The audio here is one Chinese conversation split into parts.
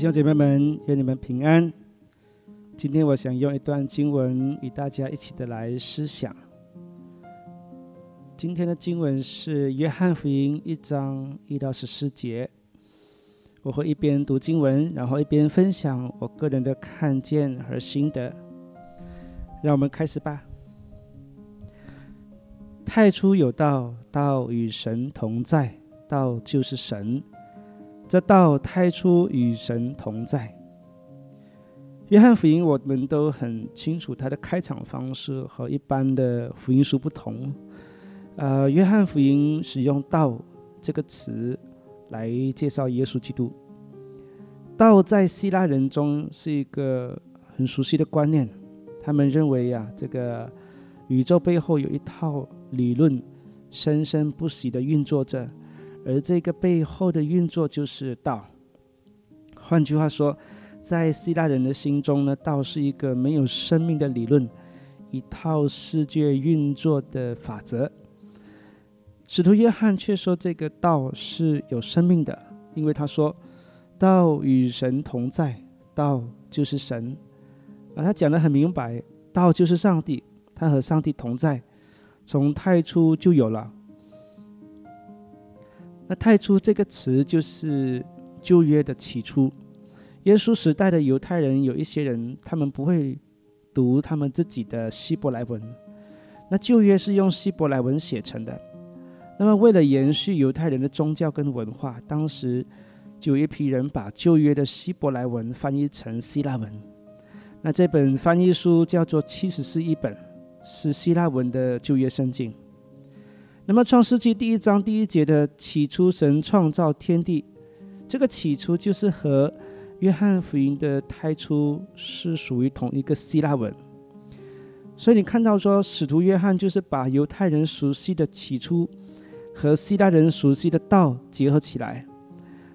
兄姐妹们，愿你们平安。今天我想用一段经文与大家一起的来思想。今天的经文是约翰福音一章一到十四节。我会一边读经文，然后一边分享我个人的看见和心得。让我们开始吧。太初有道，道与神同在，道就是神。这道太初与神同在。约翰福音我们都很清楚，它的开场方式和一般的福音书不同。呃，约翰福音使用“道”这个词来介绍耶稣基督。道在希腊人中是一个很熟悉的观念，他们认为呀，这个宇宙背后有一套理论，生生不息的运作着。而这个背后的运作就是道。换句话说，在希腊人的心中呢，道是一个没有生命的理论，一套世界运作的法则。使徒约翰却说这个道是有生命的，因为他说道与神同在，道就是神。啊，他讲得很明白，道就是上帝，他和上帝同在，从太初就有了。那太初这个词就是旧约的起初。耶稣时代的犹太人有一些人，他们不会读他们自己的希伯来文。那旧约是用希伯来文写成的。那么为了延续犹太人的宗教跟文化，当时就有一批人把旧约的希伯来文翻译成希腊文。那这本翻译书叫做《七十四译本》，是希腊文的旧约圣经。那么，《创世纪》第一章第一节的“起初神创造天地”，这个“起初”就是和约翰福音的“太初”是属于同一个希腊文。所以你看到说，使徒约翰就是把犹太人熟悉的“起初”和希腊人熟悉的“道”结合起来，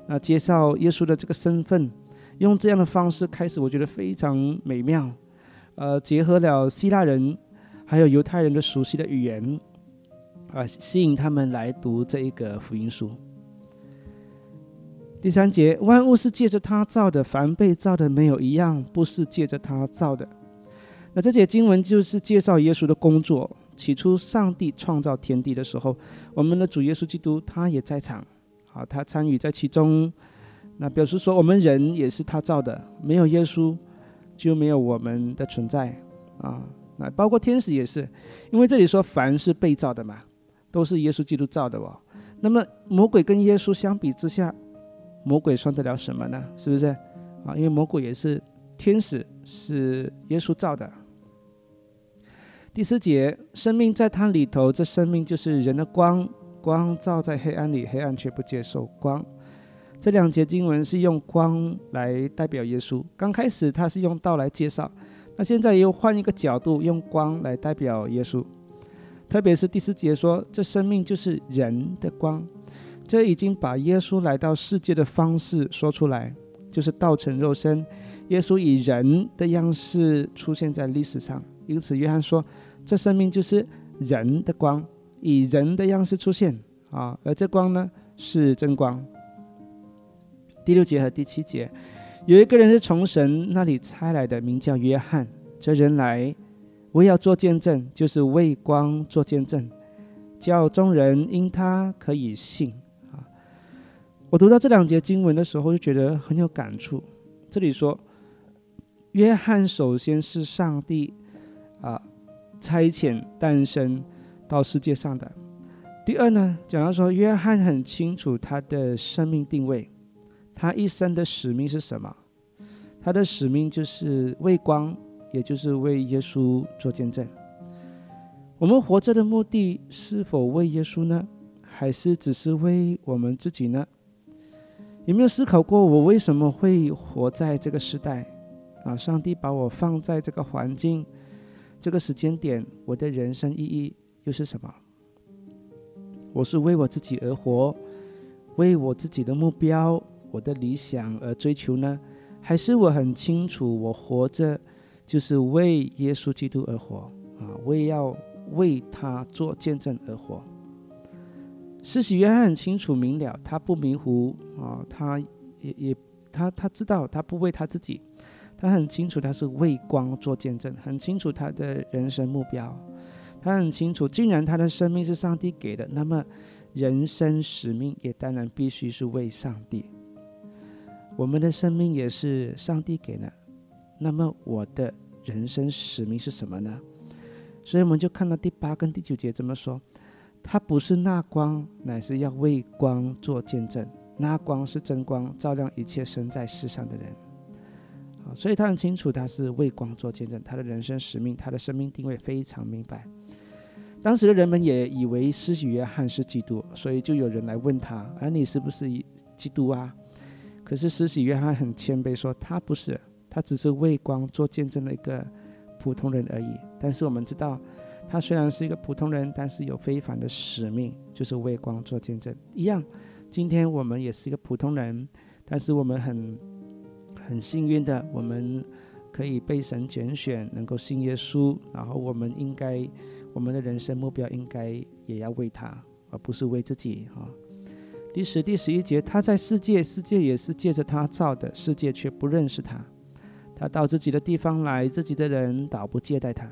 那介绍耶稣的这个身份，用这样的方式开始，我觉得非常美妙。呃，结合了希腊人还有犹太人的熟悉的语言。啊，吸引他们来读这一个福音书。第三节，万物是借着他造的，凡被造的没有一样不是借着他造的。那这节经文就是介绍耶稣的工作。起初，上帝创造天地的时候，我们的主耶稣基督他也在场，好，他参与在其中。那表示说，我们人也是他造的，没有耶稣就没有我们的存在啊。那包括天使也是，因为这里说凡是被造的嘛。都是耶稣基督造的哦。那么魔鬼跟耶稣相比之下，魔鬼算得了什么呢？是不是啊？因为魔鬼也是天使，是耶稣造的。第四节，生命在它里头，这生命就是人的光，光照在黑暗里，黑暗却不接受光。这两节经文是用光来代表耶稣。刚开始他是用道来介绍，那现在又换一个角度，用光来代表耶稣。特别是第四节说，这生命就是人的光，这已经把耶稣来到世界的方式说出来，就是道成肉身，耶稣以人的样式出现在历史上。因此，约翰说，这生命就是人的光，以人的样式出现啊，而这光呢是真光。第六节和第七节，有一个人是从神那里差来的，名叫约翰，这人来。我要做见证，就是为光做见证，叫众人因他可以信啊！我读到这两节经文的时候，就觉得很有感触。这里说，约翰首先是上帝啊差遣诞生到世界上的。第二呢，讲到说，约翰很清楚他的生命定位，他一生的使命是什么？他的使命就是为光。也就是为耶稣做见证。我们活着的目的是否为耶稣呢？还是只是为我们自己呢？有没有思考过，我为什么会活在这个时代？啊，上帝把我放在这个环境、这个时间点，我的人生意义又是什么？我是为我自己而活，为我自己的目标、我的理想而追求呢？还是我很清楚，我活着？就是为耶稣基督而活啊，为要为他做见证而活。施洗约翰很清楚明了，他不迷糊啊，他也也他他知道他不为他自己，他很清楚他是为光做见证，很清楚他的人生目标，他很清楚，既然他的生命是上帝给的，那么人生使命也当然必须是为上帝。我们的生命也是上帝给的，那么我的人生使命是什么呢？所以我们就看到第八跟第九节怎么说。他不是那光，乃是要为光做见证。那光是真光，照亮一切生在世上的人。啊，所以他很清楚，他是为光做见证。他的人生使命，他的生命定位非常明白。当时的人们也以为施洗约翰是基督，所以就有人来问他：“而你是不是基督啊？”可是施洗约翰很谦卑说：“他不是，他只是为光做见证的一个普通人而已。”但是我们知道。他虽然是一个普通人，但是有非凡的使命，就是为光做见证。一样，今天我们也是一个普通人，但是我们很很幸运的，我们可以被神拣选，能够信耶稣。然后我们应该，我们的人生目标应该也要为他，而不是为自己啊。第十、第十一节，他在世界，世界也是借着他造的，世界却不认识他。他到自己的地方来，自己的人倒不接待他。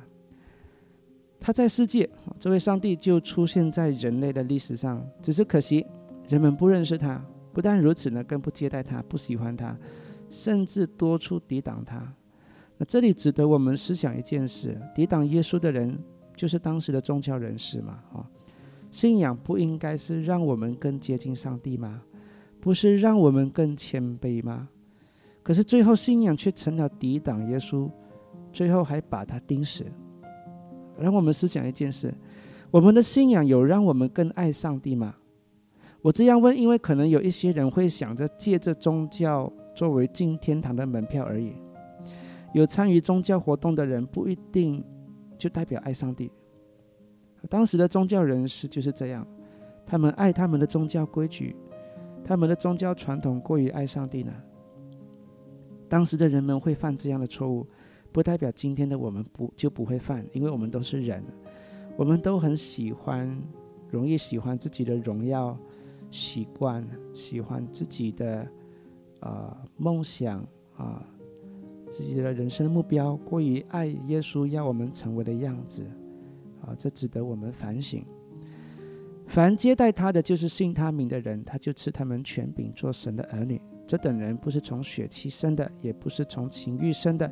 他在世界，这位上帝就出现在人类的历史上，只是可惜人们不认识他。不但如此呢，更不接待他，不喜欢他，甚至多处抵挡他。那这里值得我们思想一件事：抵挡耶稣的人，就是当时的宗教人士嘛？啊，信仰不应该是让我们更接近上帝吗？不是让我们更谦卑吗？可是最后信仰却成了抵挡耶稣，最后还把他钉死。让我们思想一件事：我们的信仰有让我们更爱上帝吗？我这样问，因为可能有一些人会想着借着宗教作为进天堂的门票而已。有参与宗教活动的人不一定就代表爱上帝。当时的宗教人士就是这样，他们爱他们的宗教规矩，他们的宗教传统过于爱上帝呢。当时的人们会犯这样的错误。不代表今天的我们不就不会犯，因为我们都是人，我们都很喜欢，容易喜欢自己的荣耀、习惯，喜欢自己的呃梦想啊，自己的人生目标，过于爱耶稣要我们成为的样子啊，这值得我们反省。凡接待他的，就是信他名的人，他就赐他们权柄做神的儿女。这等人不是从血气生的，也不是从情欲生的。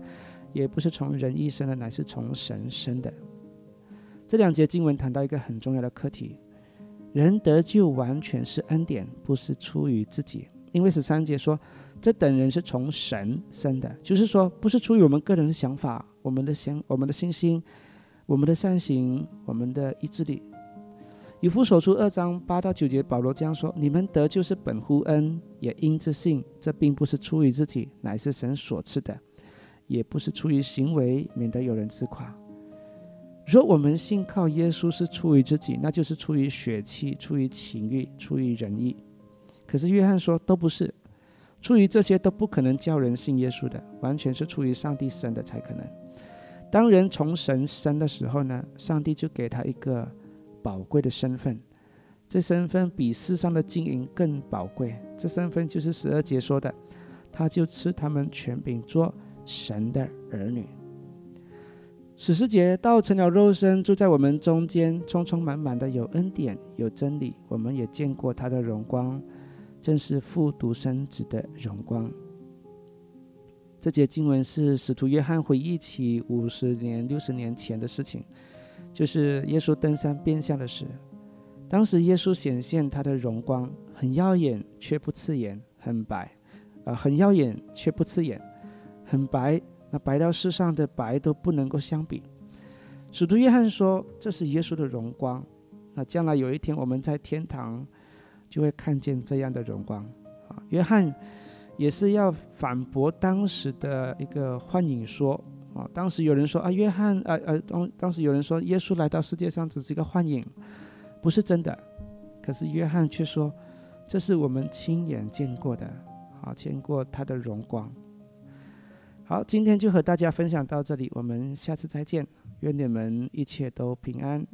也不是从人意生的，乃是从神生的。这两节经文谈到一个很重要的课题：人得救完全是恩典，不是出于自己。因为十三节说，这等人是从神生的，就是说，不是出于我们个人的想法、我们的心、我们的信心、我们的善行、我们的意志力。以弗所书二章八到九节，保罗这样说：你们得救是本乎恩，也因自信。这并不是出于自己，乃是神所赐的。也不是出于行为，免得有人自夸。若我们信靠耶稣是出于自己，那就是出于血气、出于情欲、出于仁义。可是约翰说都不是，出于这些都不可能叫人信耶稣的，完全是出于上帝生的才可能。当人从神生的时候呢，上帝就给他一个宝贵的身份，这身份比世上的金银更宝贵。这身份就是十二节说的，他就赐他们权柄做。神的儿女，史诗节道成了肉身，住在我们中间，充充满满的有恩典，有真理。我们也见过他的荣光，正是复独生子的荣光。这节经文是使徒约翰回忆起五十年、六十年前的事情，就是耶稣登山变相的事。当时耶稣显现他的荣光，很耀眼却不刺眼，很白，啊，很耀眼却不刺眼。很白，那白到世上的白都不能够相比。使徒约翰说：“这是耶稣的荣光。”那将来有一天我们在天堂就会看见这样的荣光啊！约翰也是要反驳当时的一个幻影说啊，当时有人说啊，约翰呃呃当当时有人说耶稣来到世界上只是一个幻影，不是真的。可是约翰却说，这是我们亲眼见过的啊，见过他的荣光。好，今天就和大家分享到这里，我们下次再见，愿你们一切都平安。